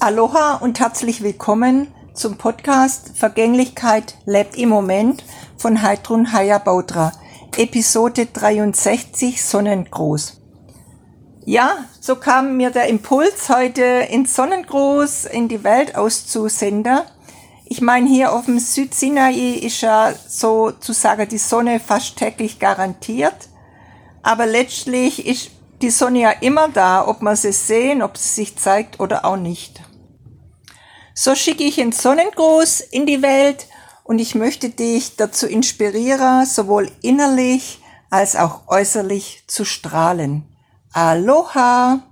Aloha und herzlich willkommen zum Podcast Vergänglichkeit lebt im Moment von Heidrun Hayabautra, Episode 63 Sonnengruß. Ja, so kam mir der Impuls, heute in Sonnengruß in die Welt auszusenden. Ich meine, hier auf dem Südsinai ist ja sozusagen die Sonne fast täglich garantiert. Aber letztlich ist die Sonne ja immer da, ob man sie sehen, ob sie sich zeigt oder auch nicht. So schicke ich einen Sonnengruß in die Welt und ich möchte dich dazu inspirieren, sowohl innerlich als auch äußerlich zu strahlen. Aloha!